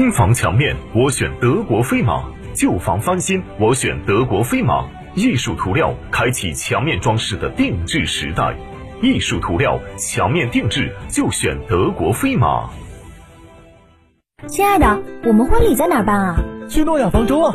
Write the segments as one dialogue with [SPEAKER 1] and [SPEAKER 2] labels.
[SPEAKER 1] 新房墙面，我选德国飞马；旧房翻新，我选德国飞马。艺术涂料开启墙面装饰的定制时代，艺术涂料墙面定制就选德国飞马。
[SPEAKER 2] 亲爱的，我们婚礼在哪儿办啊？
[SPEAKER 3] 去诺亚方舟啊！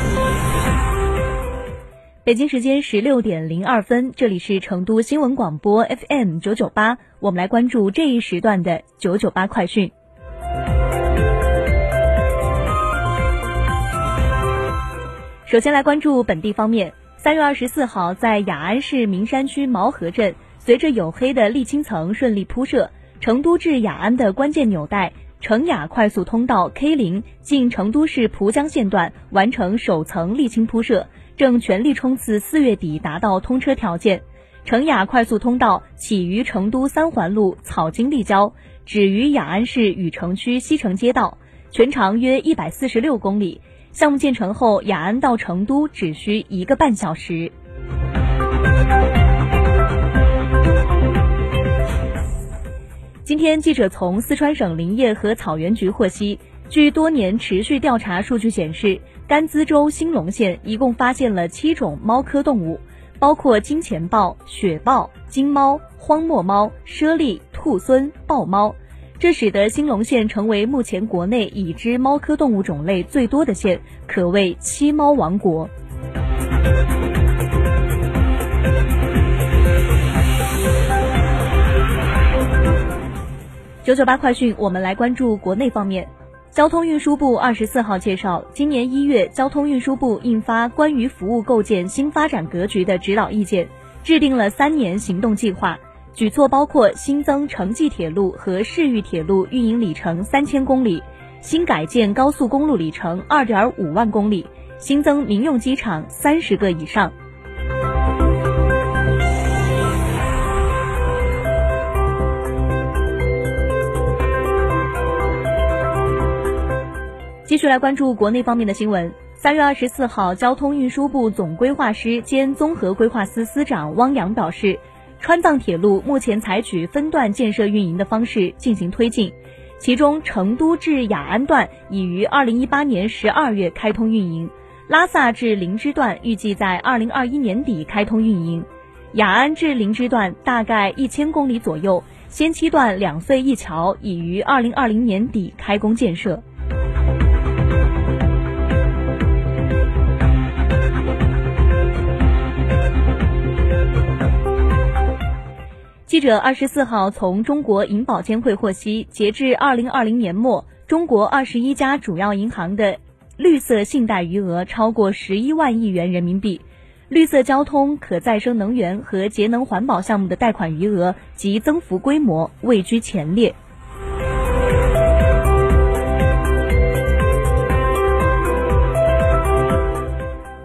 [SPEAKER 4] 北京时间十六点零二分，这里是成都新闻广播 FM 九九八，我们来关注这一时段的九九八快讯。首先来关注本地方面，三月二十四号，在雅安市名山区毛河镇，随着黝黑的沥青层顺利铺设，成都至雅安的关键纽带成雅快速通道 K 零进成都市蒲江县段完成首层沥青铺设。正全力冲刺四月底达到通车条件。成雅快速通道起于成都三环路草津立交，止于雅安市禹城区西城街道，全长约一百四十六公里。项目建成后，雅安到成都只需一个半小时。今天，记者从四川省林业和草原局获悉，据多年持续调查数据显示。甘孜州兴隆县一共发现了七种猫科动物，包括金钱豹、雪豹、金猫、荒漠猫、猞猁、兔狲、豹猫，这使得兴隆县成为目前国内已知猫科动物种类最多的县，可谓七猫王国。九九八快讯，我们来关注国内方面。交通运输部二十四号介绍，今年一月，交通运输部印发《关于服务构建新发展格局的指导意见》，制定了三年行动计划，举措包括新增城际铁路和市域铁路运营里程三千公里，新改建高速公路里程二点五万公里，新增民用机场三十个以上。继续来关注国内方面的新闻。三月二十四号，交通运输部总规划师兼综合规划司司长汪洋表示，川藏铁路目前采取分段建设运营的方式进行推进，其中成都至雅安段已于二零一八年十二月开通运营，拉萨至林芝段预计在二零二一年底开通运营，雅安至林芝段大概一千公里左右，先期段两隧一桥已于二零二零年底开工建设。记者二十四号从中国银保监会获悉，截至二零二零年末，中国二十一家主要银行的绿色信贷余额超过十一万亿元人民币，绿色交通、可再生能源和节能环保项目的贷款余额及增幅规模位居前列。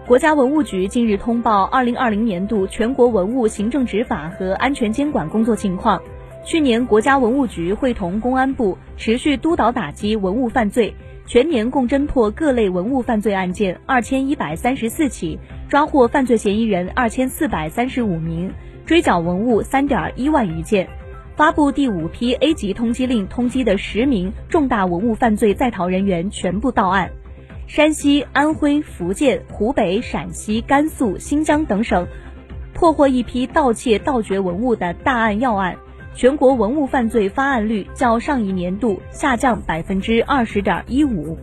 [SPEAKER 4] 国家文物局近日通报二零二零年度全国文物行政执法和安全监管工作情况。去年，国家文物局会同公安部持续督导打击文物犯罪，全年共侦破各类文物犯罪案件二千一百三十四起，抓获犯罪嫌疑人二千四百三十五名，追缴文物三点一万余件。发布第五批 A 级通缉令，通缉的十名重大文物犯罪在逃人员全部到案。山西、安徽、福建、湖北、陕西、甘肃、新疆等省破获一批盗窃、盗掘文物的大案要案，全国文物犯罪发案率较上一年度下降百分之二十点一五。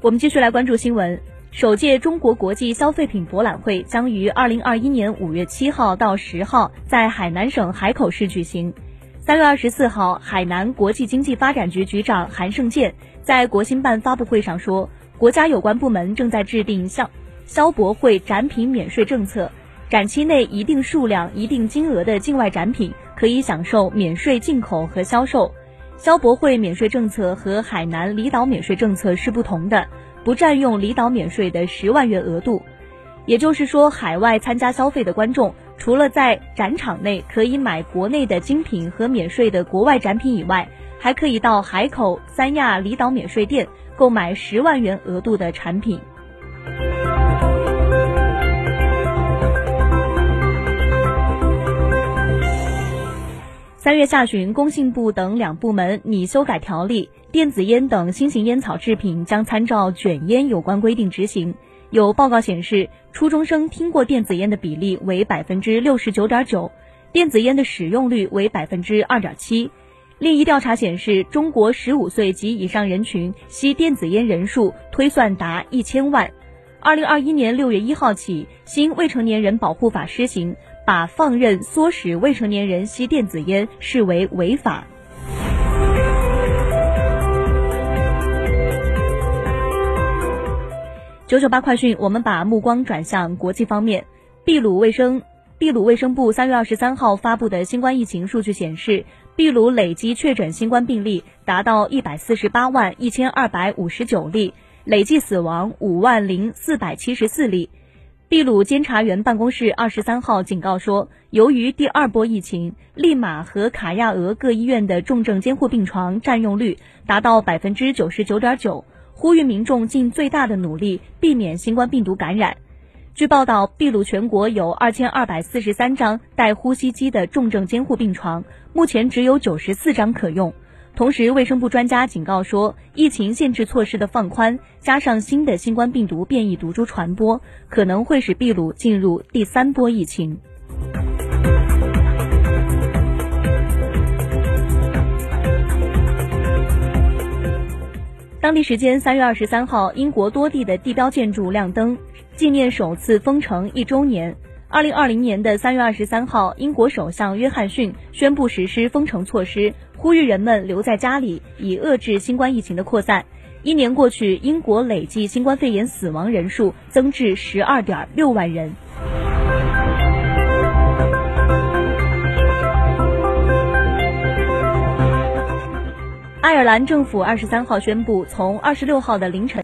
[SPEAKER 4] 我们继续来关注新闻。首届中国国际消费品博览会将于二零二一年五月七号到十号在海南省海口市举行。三月二十四号，海南国际经济发展局局长韩胜建在国新办发布会上说，国家有关部门正在制定消消博会展品免税政策，展期内一定数量、一定金额的境外展品可以享受免税进口和销售。消博会免税政策和海南离岛免税政策是不同的。不占用离岛免税的十万元额度，也就是说，海外参加消费的观众，除了在展场内可以买国内的精品和免税的国外展品以外，还可以到海口三亚离岛免税店购买十万元额度的产品。三月下旬，工信部等两部门拟修改条例。电子烟等新型烟草制品将参照卷烟有关规定执行。有报告显示，初中生听过电子烟的比例为百分之六十九点九，电子烟的使用率为百分之二点七。另一调查显示，中国十五岁及以上人群吸电子烟人数推算达一千万。二零二一年六月一号起，新未成年人保护法施行，把放任、唆使未成年人吸电子烟视为违法。九九八快讯，我们把目光转向国际方面。秘鲁卫生秘鲁卫生部三月二十三号发布的新冠疫情数据显示，秘鲁累计确诊新冠病例达到一百四十八万一千二百五十九例，累计死亡五万零四百七十四例。秘鲁监察员办公室二十三号警告说，由于第二波疫情，利马和卡亚俄各医院的重症监护病床占用率达到百分之九十九点九。呼吁民众尽最大的努力避免新冠病毒感染。据报道，秘鲁全国有二千二百四十三张带呼吸机的重症监护病床，目前只有九十四张可用。同时，卫生部专家警告说，疫情限制措施的放宽，加上新的新冠病毒变异毒株传播，可能会使秘鲁进入第三波疫情。当地时间三月二十三号，英国多地的地标建筑亮灯，纪念首次封城一周年。二零二零年的三月二十三号，英国首相约翰逊宣布实施封城措施，呼吁人们留在家里，以遏制新冠疫情的扩散。一年过去，英国累计新冠肺炎死亡人数增至十二点六万人。爱尔兰政府二十三号宣布，从二十六号的凌晨。